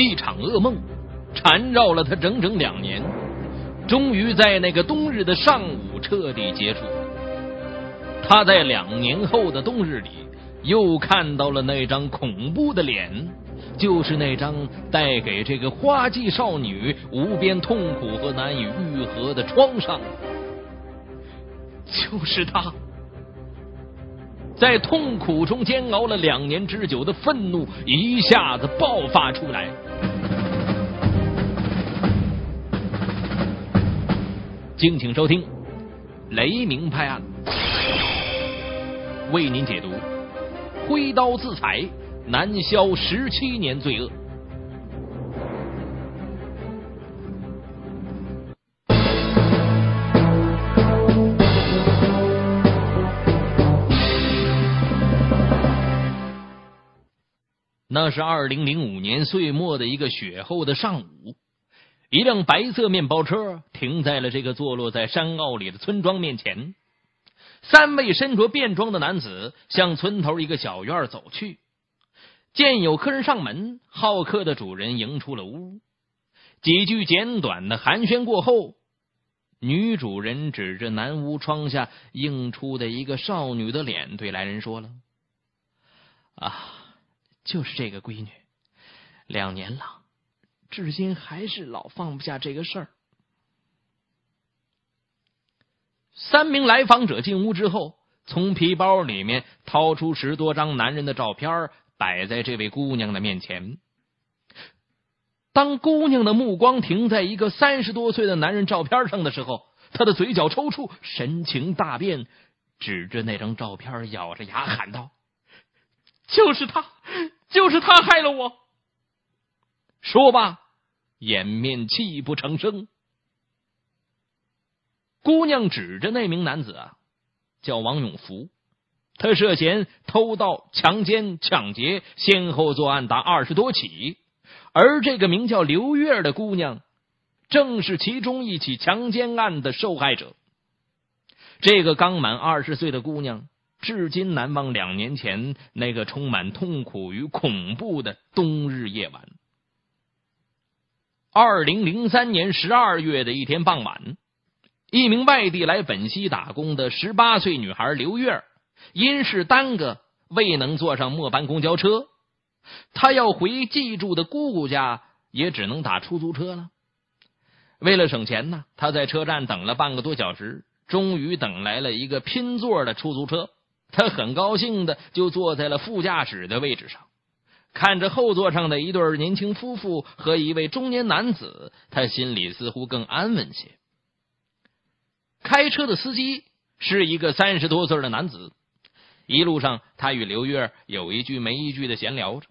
一场噩梦缠绕了他整整两年，终于在那个冬日的上午彻底结束。他在两年后的冬日里，又看到了那张恐怖的脸，就是那张带给这个花季少女无边痛苦和难以愈合的创伤。就是他。在痛苦中煎熬了两年之久的愤怒一下子爆发出来。敬请收听《雷鸣拍案》，为您解读：挥刀自裁，难消十七年罪恶。那是二零零五年岁末的一个雪后的上午，一辆白色面包车停在了这个坐落在山坳里的村庄面前。三位身着便装的男子向村头一个小院走去。见有客人上门，好客的主人迎出了屋。几句简短的寒暄过后，女主人指着南屋窗下映出的一个少女的脸，对来人说了：“啊。”就是这个闺女，两年了，至今还是老放不下这个事儿。三名来访者进屋之后，从皮包里面掏出十多张男人的照片，摆在这位姑娘的面前。当姑娘的目光停在一个三十多岁的男人照片上的时候，她的嘴角抽搐，神情大变，指着那张照片，咬着牙喊道：“就是他！”就是他害了我。说罢，掩面泣不成声。姑娘指着那名男子啊，叫王永福，他涉嫌偷盗、强奸、抢劫，先后作案达二十多起。而这个名叫刘月的姑娘，正是其中一起强奸案的受害者。这个刚满二十岁的姑娘。至今难忘两年前那个充满痛苦与恐怖的冬日夜晚。二零零三年十二月的一天傍晚，一名外地来本溪打工的十八岁女孩刘月，因事耽搁，未能坐上末班公交车。她要回寄住的姑姑家，也只能打出租车了。为了省钱呢，她在车站等了半个多小时，终于等来了一个拼座的出租车。他很高兴的就坐在了副驾驶的位置上，看着后座上的一对年轻夫妇和一位中年男子，他心里似乎更安稳些。开车的司机是一个三十多岁的男子，一路上他与刘月有一句没一句的闲聊着，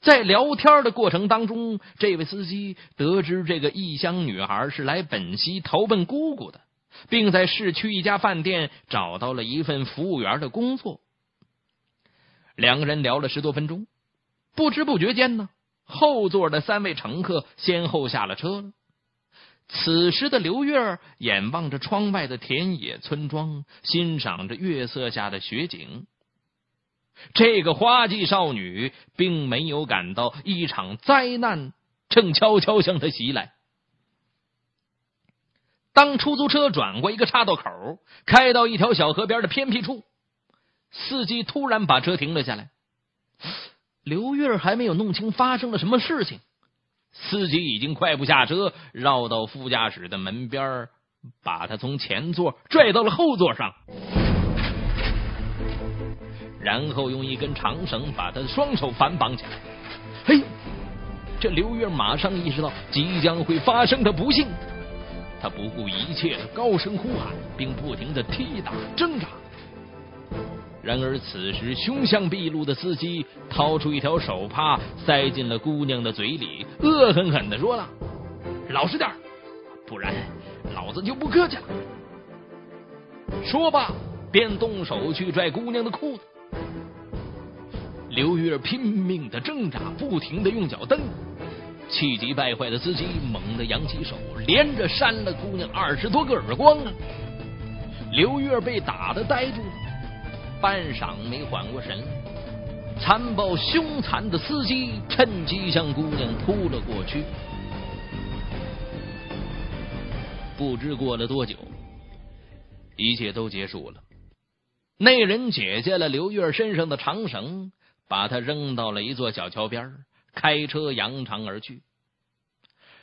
在聊天的过程当中，这位司机得知这个异乡女孩是来本溪投奔姑姑的。并在市区一家饭店找到了一份服务员的工作。两个人聊了十多分钟，不知不觉间呢，后座的三位乘客先后下了车。此时的刘月儿眼望着窗外的田野村庄，欣赏着月色下的雪景。这个花季少女并没有感到一场灾难正悄悄向她袭来。当出租车转过一个岔道口，开到一条小河边的偏僻处，司机突然把车停了下来。刘月还没有弄清发生了什么事情，司机已经快步下车，绕到副驾驶的门边，把他从前座拽到了后座上，然后用一根长绳把他的双手反绑起来。哎，这刘月马上意识到即将会发生的不幸。他不顾一切的高声呼喊，并不停的踢打挣扎。然而此时凶相毕露的司机掏出一条手帕，塞进了姑娘的嘴里，恶狠狠的说了：“老实点不然老子就不客气了。”说罢，便动手去拽姑娘的裤子。刘月拼命的挣扎，不停的用脚蹬。气急败坏的司机猛地扬起手，连着扇了姑娘二十多个耳光！刘月被打的呆住了，半晌没缓过神。残暴凶残的司机趁机向姑娘扑了过去。不知过了多久，一切都结束了。那人解下了刘月身上的长绳，把她扔到了一座小桥边，开车扬长而去。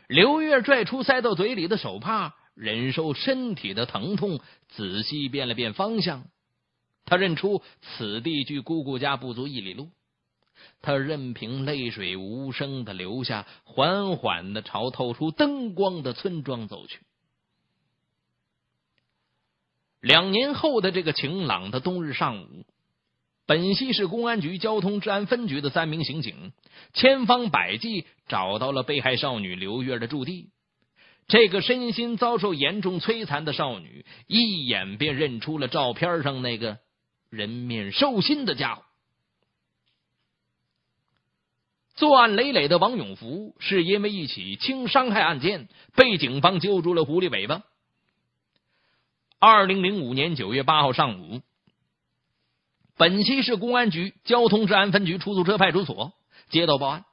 刘月拽出塞到嘴里的手帕，忍受身体的疼痛，仔细辨了辨方向。他认出此地距姑姑家不足一里路，他任凭泪水无声的流下，缓缓的朝透出灯光的村庄走去。两年后的这个晴朗的冬日上午，本溪市公安局交通治安分局的三名刑警千方百计找到了被害少女刘月的驻地。这个身心遭受严重摧残的少女，一眼便认出了照片上那个人面兽心的家伙。作案累累的王永福，是因为一起轻伤害案件被警方揪住了狐狸尾巴。二零零五年九月八号上午，本溪市公安局交通治安分局出租车派出所接到报案，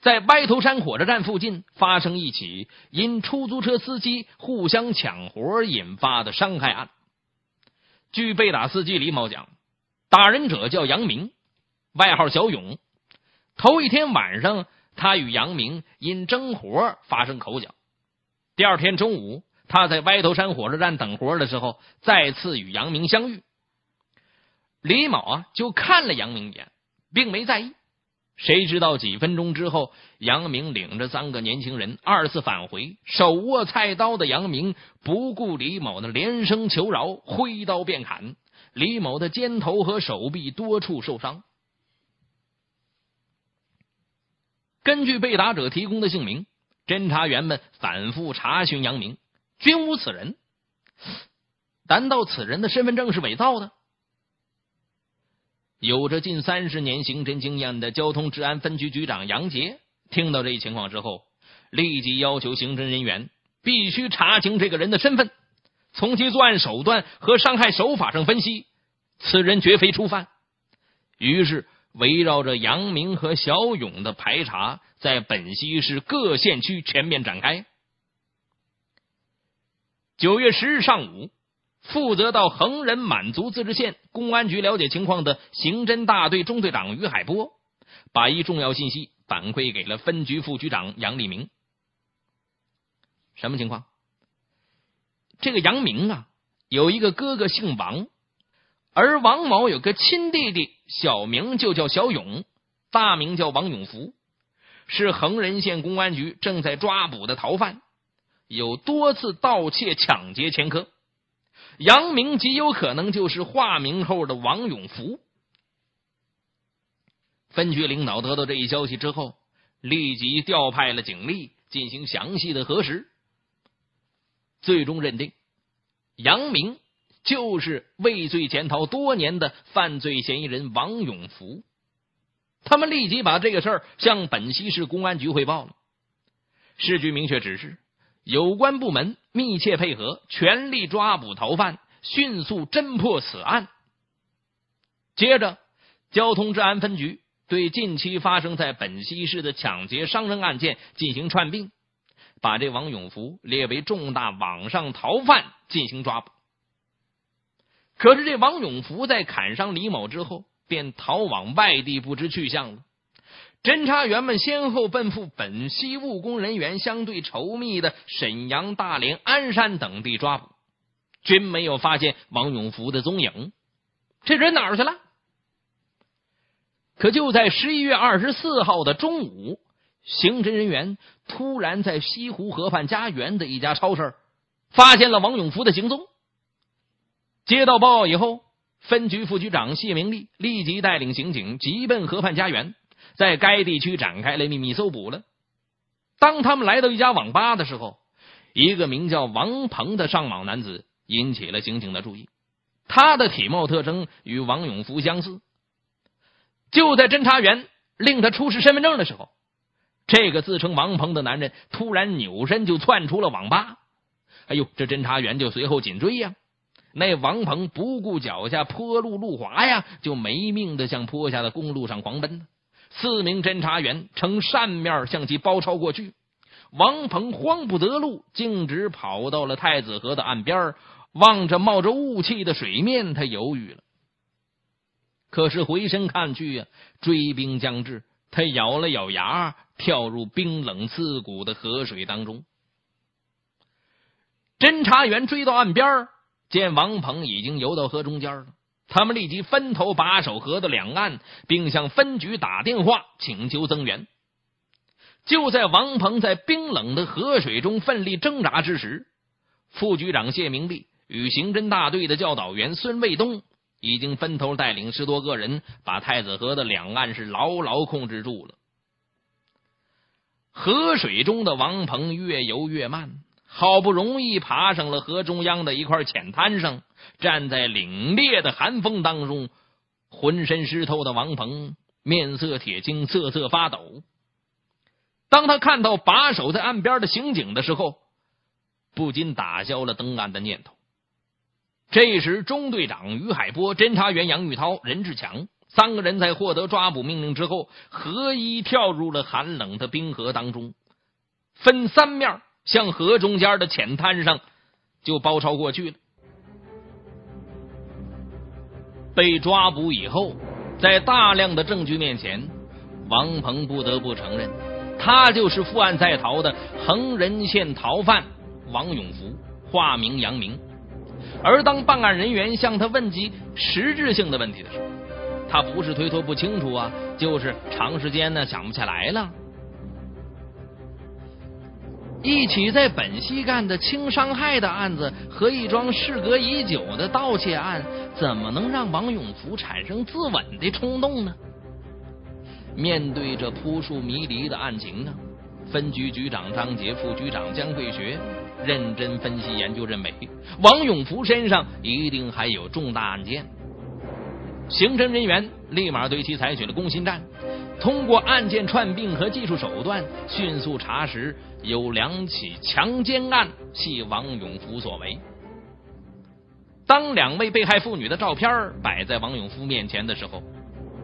在歪头山火车站附近发生一起因出租车司机互相抢活引发的伤害案。据被打司机李某讲，打人者叫杨明，外号小勇。头一天晚上，他与杨明因争活发生口角。第二天中午。他在歪头山火车站等活的时候，再次与杨明相遇。李某啊，就看了杨明一眼，并没在意。谁知道几分钟之后，杨明领着三个年轻人二次返回，手握菜刀的杨明不顾李某的连声求饶，挥刀便砍李某的肩头和手臂多处受伤。根据被打者提供的姓名，侦查员们反复查询杨明。均无此人，难道此人的身份证是伪造的？有着近三十年刑侦经验的交通治安分局局长杨杰听到这一情况之后，立即要求刑侦人员必须查清这个人的身份，从其作案手段和伤害手法上分析，此人绝非初犯。于是，围绕着杨明和小勇的排查，在本溪市各县区全面展开。九月十日上午，负责到恒仁满族自治县公安局了解情况的刑侦大队中队长于海波，把一重要信息反馈给了分局副局长杨立明。什么情况？这个杨明啊，有一个哥哥姓王，而王某有个亲弟弟，小名就叫小勇，大名叫王永福，是恒仁县公安局正在抓捕的逃犯。有多次盗窃、抢劫前科，杨明极有可能就是化名后的王永福。分局领导得到这一消息之后，立即调派了警力进行详细的核实，最终认定杨明就是畏罪潜逃多年的犯罪嫌疑人王永福。他们立即把这个事儿向本溪市公安局汇报了，市局明确指示。有关部门密切配合，全力抓捕逃犯，迅速侦破此案。接着，交通治安分局对近期发生在本溪市的抢劫伤人案件进行串并，把这王永福列为重大网上逃犯进行抓捕。可是，这王永福在砍伤李某之后，便逃往外地，不知去向了。侦查员们先后奔赴本溪务工人员相对稠密的沈阳、大连、鞍山等地抓捕，均没有发现王永福的踪影。这人哪儿去了？可就在十一月二十四号的中午，刑侦人员突然在西湖河畔家园的一家超市发现了王永福的行踪。接到报告以后，分局副局长谢明利立即带领刑警急奔河畔家园。在该地区展开了秘密搜捕了。当他们来到一家网吧的时候，一个名叫王鹏的上网男子引起了刑警的注意。他的体貌特征与王永福相似。就在侦查员令他出示身份证的时候，这个自称王鹏的男人突然扭身就窜出了网吧。哎呦，这侦查员就随后紧追呀。那王鹏不顾脚下坡路路滑呀，就没命的向坡下的公路上狂奔。四名侦查员呈扇面向其包抄过去。王鹏慌不得路，径直跑到了太子河的岸边，望着冒着雾气的水面，他犹豫了。可是回身看去呀，追兵将至，他咬了咬牙，跳入冰冷刺骨的河水当中。侦查员追到岸边，见王鹏已经游到河中间了，他们立即分头把守河的两岸，并向分局打电话请求增援。就在王鹏在冰冷的河水中奋力挣扎之时，副局长谢明利与刑侦大队的教导员孙卫东已经分头带领十多个人，把太子河的两岸是牢牢控制住了。河水中的王鹏越游越慢，好不容易爬上了河中央的一块浅滩上，站在凛冽的寒风当中，浑身湿透的王鹏面色铁青，瑟瑟发抖。当他看到把守在岸边的刑警的时候，不禁打消了登岸的念头。这时，中队长于海波、侦查员杨玉涛、任志强三个人在获得抓捕命令之后，合一跳入了寒冷的冰河当中，分三面向河中间的浅滩上就包抄过去了。被抓捕以后，在大量的证据面前，王鹏不得不承认。他就是负案在逃的横仁县逃犯王永福，化名杨明。而当办案人员向他问及实质性的问题的时候，他不是推脱不清楚啊，就是长时间呢想不起来了。一起在本溪干的轻伤害的案子和一桩事隔已久的盗窃案，怎么能让王永福产生自刎的冲动呢？面对着扑朔迷离的案情啊，分局局长张杰、副局长江桂学认真分析研究，认为王永福身上一定还有重大案件。刑侦人员立马对其采取了攻心战，通过案件串并和技术手段，迅速查实有两起强奸案系王永福所为。当两位被害妇女的照片摆在王永福面前的时候，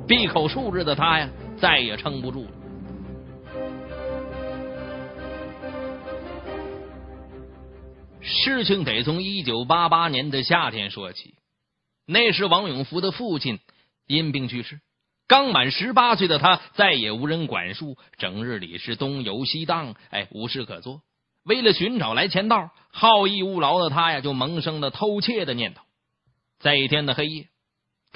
闭口数日的他呀。再也撑不住了。事情得从一九八八年的夏天说起。那时，王永福的父亲因病去世，刚满十八岁的他再也无人管束，整日里是东游西荡，哎，无事可做。为了寻找来钱道，好逸恶劳的他呀，就萌生了偷窃的念头。在一天的黑夜。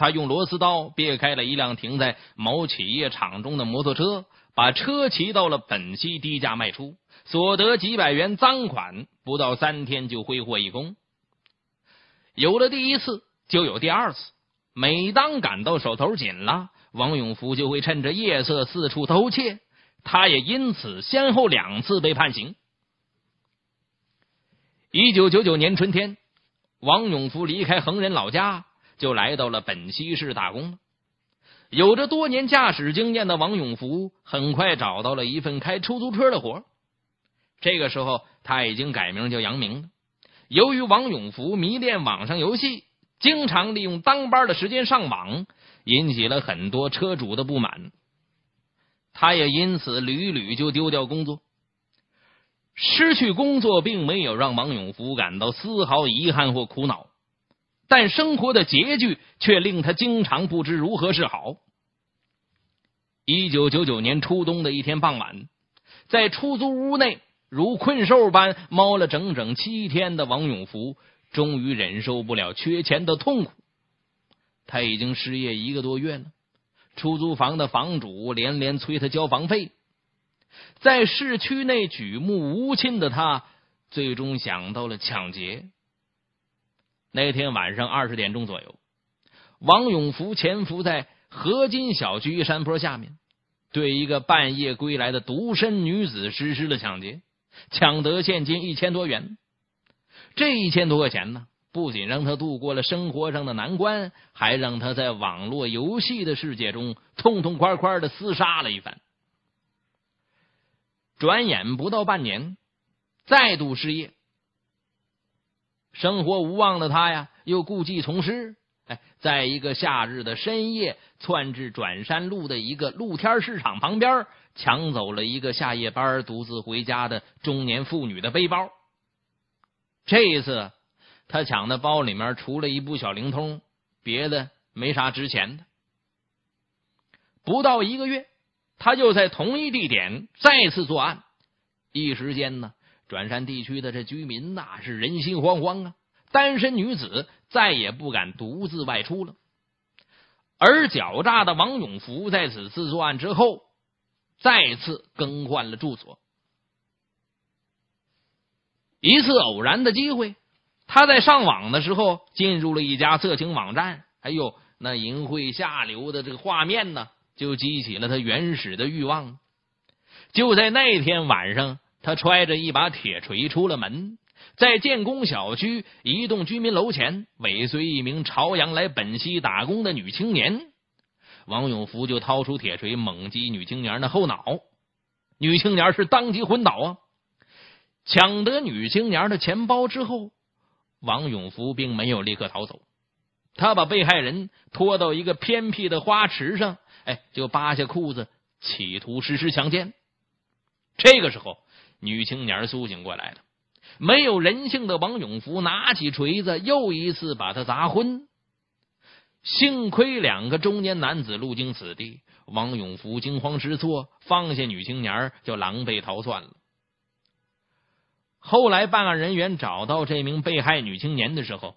他用螺丝刀别开了一辆停在某企业厂中的摩托车，把车骑到了本溪低价卖出，所得几百元赃款，不到三天就挥霍一空。有了第一次，就有第二次。每当感到手头紧了，王永福就会趁着夜色四处偷窃。他也因此先后两次被判刑。一九九九年春天，王永福离开横仁老家。就来到了本溪市打工。有着多年驾驶经验的王永福很快找到了一份开出租车的活。这个时候他已经改名叫杨明了。由于王永福迷恋网上游戏，经常利用当班的时间上网，引起了很多车主的不满。他也因此屡屡就丢掉工作。失去工作并没有让王永福感到丝毫遗憾或苦恼。但生活的拮据却令他经常不知如何是好。一九九九年初冬的一天傍晚，在出租屋内如困兽般猫了整整七天的王永福，终于忍受不了缺钱的痛苦。他已经失业一个多月了，出租房的房主连连催他交房费。在市区内举目无亲的他，最终想到了抢劫。那天晚上二十点钟左右，王永福潜伏在河津小区一山坡下面，对一个半夜归来的独身女子实施了抢劫，抢得现金一千多元。这一千多块钱呢，不仅让他度过了生活上的难关，还让他在网络游戏的世界中痛痛快快的厮杀了一番。转眼不到半年，再度失业。生活无望的他呀，又故技重施，哎，在一个夏日的深夜，窜至转山路的一个露天市场旁边，抢走了一个下夜班独自回家的中年妇女的背包。这一次，他抢的包里面除了一部小灵通，别的没啥值钱的。不到一个月，他就在同一地点再次作案。一时间呢，转山地区的这居民那是人心惶惶啊！单身女子再也不敢独自外出了。而狡诈的王永福在此次作案之后，再次更换了住所。一次偶然的机会，他在上网的时候进入了一家色情网站，哎呦，那淫秽下流的这个画面呢！就激起了他原始的欲望。就在那天晚上，他揣着一把铁锤出了门，在建工小区一栋居民楼前尾随一名朝阳来本溪打工的女青年。王永福就掏出铁锤猛击女青年的后脑，女青年是当即昏倒啊！抢得女青年的钱包之后，王永福并没有立刻逃走，他把被害人拖到一个偏僻的花池上。哎，就扒下裤子，企图实施强奸。这个时候，女青年苏醒过来了。没有人性的王永福拿起锤子，又一次把他砸昏。幸亏两个中年男子路经此地，王永福惊慌失措，放下女青年就狼狈逃窜了。后来，办案人员找到这名被害女青年的时候，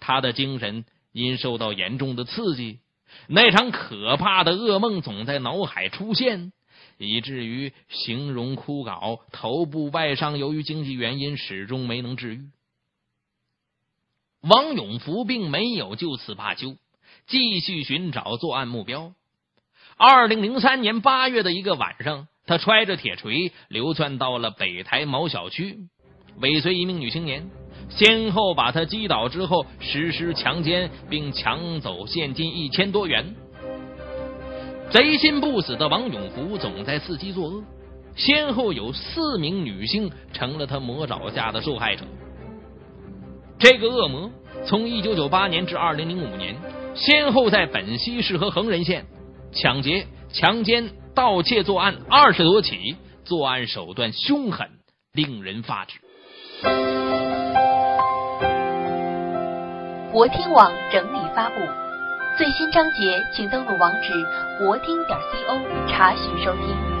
她的精神因受到严重的刺激。那场可怕的噩梦总在脑海出现，以至于形容枯槁，头部外伤由于经济原因始终没能治愈。王永福并没有就此罢休，继续寻找作案目标。二零零三年八月的一个晚上，他揣着铁锤流窜到了北台某小区，尾随一名女青年。先后把他击倒之后，实施强奸，并抢走现金一千多元。贼心不死的王永福总在伺机作恶，先后有四名女性成了他魔爪下的受害者。这个恶魔从一九九八年至二零零五年，先后在本溪市和横仁县抢劫、强奸、盗窃作案二十多起，作案手段凶狠，令人发指。国听网整理发布，最新章节，请登录网址国听点 co 查询收听。